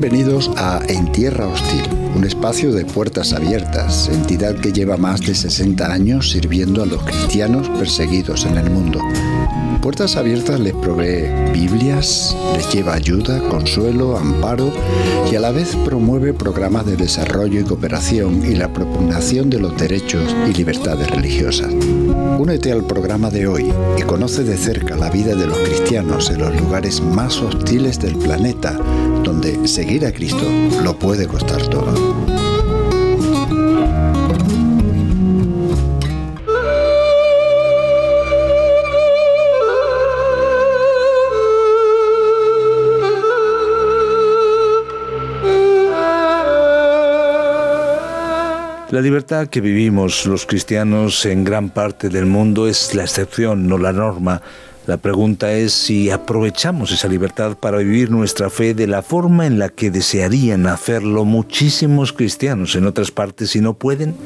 Bienvenidos a En Tierra Hostil, un espacio de puertas abiertas, entidad que lleva más de 60 años sirviendo a los cristianos perseguidos en el mundo. Puertas Abiertas les provee Biblias, les lleva ayuda, consuelo, amparo y a la vez promueve programas de desarrollo y cooperación y la propugnación de los derechos y libertades religiosas. Únete al programa de hoy y conoce de cerca la vida de los cristianos en los lugares más hostiles del planeta, donde seguir a Cristo lo puede costar todo. La libertad que vivimos los cristianos en gran parte del mundo es la excepción, no la norma. La pregunta es si aprovechamos esa libertad para vivir nuestra fe de la forma en la que desearían hacerlo muchísimos cristianos en otras partes y no pueden.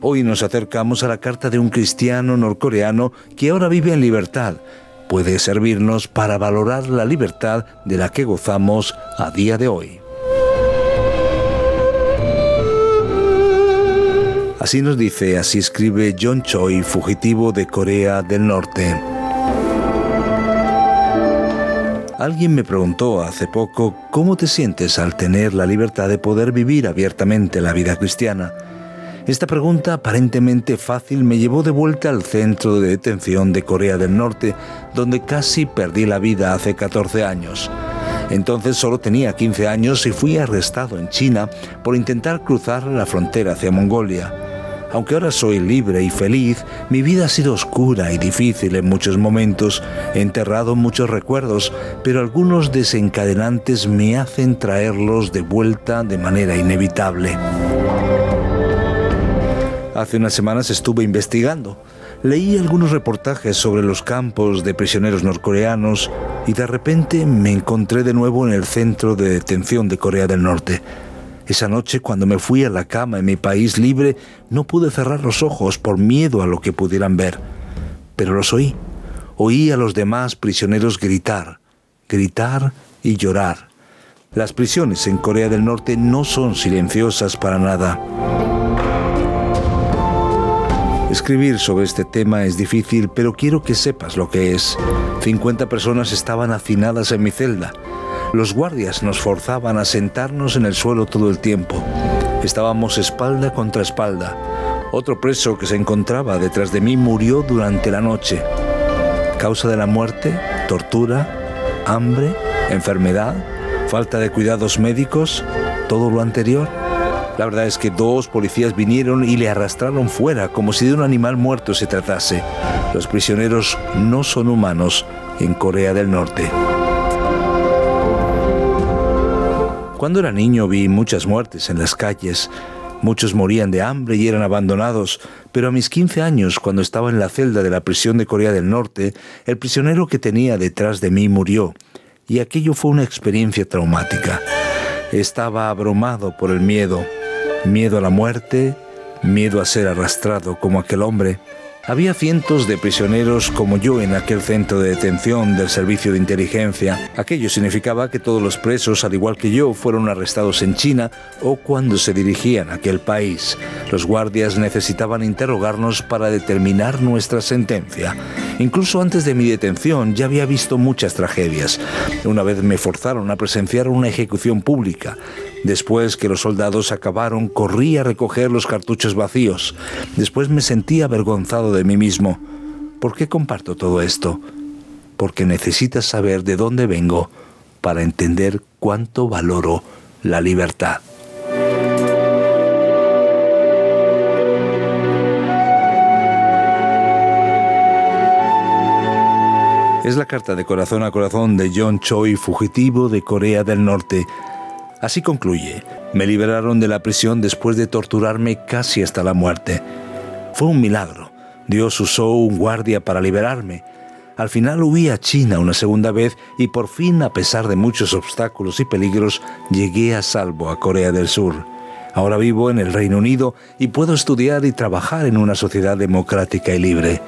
Hoy nos acercamos a la carta de un cristiano norcoreano que ahora vive en libertad. Puede servirnos para valorar la libertad de la que gozamos a día de hoy. Así nos dice, así escribe John Choi, fugitivo de Corea del Norte. Alguien me preguntó hace poco cómo te sientes al tener la libertad de poder vivir abiertamente la vida cristiana. Esta pregunta aparentemente fácil me llevó de vuelta al centro de detención de Corea del Norte, donde casi perdí la vida hace 14 años. Entonces solo tenía 15 años y fui arrestado en China por intentar cruzar la frontera hacia Mongolia. Aunque ahora soy libre y feliz, mi vida ha sido oscura y difícil en muchos momentos. He enterrado muchos recuerdos, pero algunos desencadenantes me hacen traerlos de vuelta de manera inevitable. Hace unas semanas estuve investigando. Leí algunos reportajes sobre los campos de prisioneros norcoreanos y de repente me encontré de nuevo en el centro de detención de Corea del Norte. Esa noche, cuando me fui a la cama en mi país libre, no pude cerrar los ojos por miedo a lo que pudieran ver. Pero los oí. Oí a los demás prisioneros gritar, gritar y llorar. Las prisiones en Corea del Norte no son silenciosas para nada. Escribir sobre este tema es difícil, pero quiero que sepas lo que es. 50 personas estaban hacinadas en mi celda. Los guardias nos forzaban a sentarnos en el suelo todo el tiempo. Estábamos espalda contra espalda. Otro preso que se encontraba detrás de mí murió durante la noche. Causa de la muerte, tortura, hambre, enfermedad, falta de cuidados médicos, todo lo anterior. La verdad es que dos policías vinieron y le arrastraron fuera como si de un animal muerto se tratase. Los prisioneros no son humanos en Corea del Norte. Cuando era niño vi muchas muertes en las calles. Muchos morían de hambre y eran abandonados, pero a mis 15 años, cuando estaba en la celda de la prisión de Corea del Norte, el prisionero que tenía detrás de mí murió, y aquello fue una experiencia traumática. Estaba abrumado por el miedo, miedo a la muerte, miedo a ser arrastrado como aquel hombre. Había cientos de prisioneros como yo en aquel centro de detención del servicio de inteligencia. Aquello significaba que todos los presos, al igual que yo, fueron arrestados en China o cuando se dirigían a aquel país. Los guardias necesitaban interrogarnos para determinar nuestra sentencia. Incluso antes de mi detención ya había visto muchas tragedias. Una vez me forzaron a presenciar una ejecución pública. Después que los soldados acabaron, corrí a recoger los cartuchos vacíos. Después me sentí avergonzado de mí mismo. ¿Por qué comparto todo esto? Porque necesitas saber de dónde vengo para entender cuánto valoro la libertad. Es la carta de corazón a corazón de John Choi, fugitivo de Corea del Norte. Así concluye, me liberaron de la prisión después de torturarme casi hasta la muerte. Fue un milagro. Dios usó un guardia para liberarme. Al final huí a China una segunda vez y por fin, a pesar de muchos obstáculos y peligros, llegué a salvo a Corea del Sur. Ahora vivo en el Reino Unido y puedo estudiar y trabajar en una sociedad democrática y libre.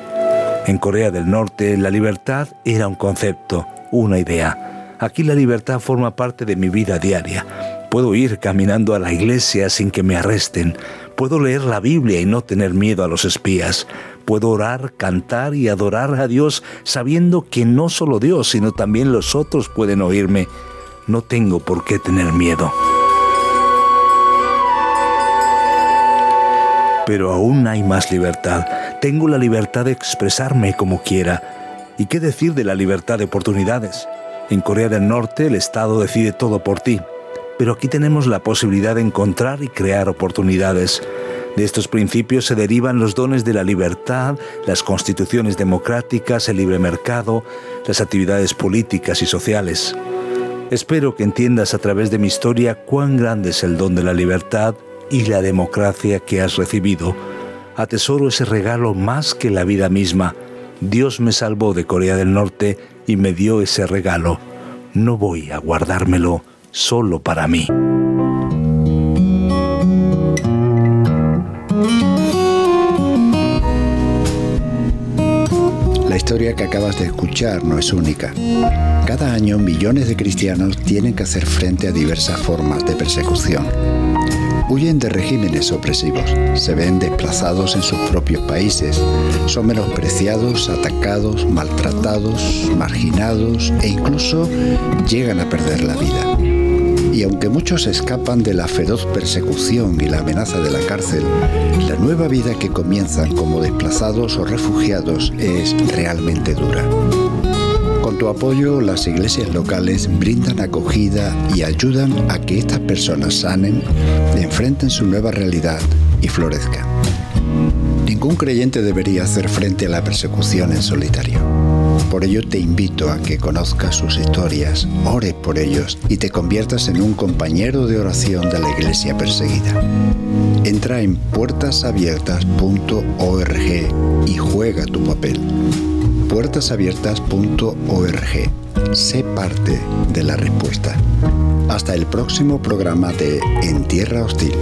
En Corea del Norte la libertad era un concepto, una idea. Aquí la libertad forma parte de mi vida diaria. Puedo ir caminando a la iglesia sin que me arresten. Puedo leer la Biblia y no tener miedo a los espías. Puedo orar, cantar y adorar a Dios sabiendo que no solo Dios, sino también los otros pueden oírme. No tengo por qué tener miedo. Pero aún hay más libertad. Tengo la libertad de expresarme como quiera. ¿Y qué decir de la libertad de oportunidades? En Corea del Norte el Estado decide todo por ti pero aquí tenemos la posibilidad de encontrar y crear oportunidades. De estos principios se derivan los dones de la libertad, las constituciones democráticas, el libre mercado, las actividades políticas y sociales. Espero que entiendas a través de mi historia cuán grande es el don de la libertad y la democracia que has recibido. Atesoro ese regalo más que la vida misma. Dios me salvó de Corea del Norte y me dio ese regalo. No voy a guardármelo solo para mí. La historia que acabas de escuchar no es única. Cada año millones de cristianos tienen que hacer frente a diversas formas de persecución. Huyen de regímenes opresivos, se ven desplazados en sus propios países, son menospreciados, atacados, maltratados, marginados e incluso llegan a perder la vida. Y aunque muchos escapan de la feroz persecución y la amenaza de la cárcel, la nueva vida que comienzan como desplazados o refugiados es realmente dura. Tu apoyo, las iglesias locales brindan acogida y ayudan a que estas personas sanen, enfrenten su nueva realidad y florezcan. Ningún creyente debería hacer frente a la persecución en solitario. Por ello te invito a que conozcas sus historias, ores por ellos y te conviertas en un compañero de oración de la iglesia perseguida. Entra en puertasabiertas.org y juega tu papel. puertasabiertas.org. Sé parte de la respuesta. Hasta el próximo programa de En Tierra Hostil.